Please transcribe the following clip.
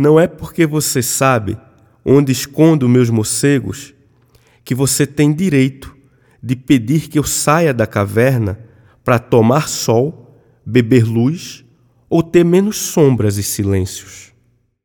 Não é porque você sabe onde escondo meus morcegos que você tem direito de pedir que eu saia da caverna para tomar sol, beber luz ou ter menos sombras e silêncios.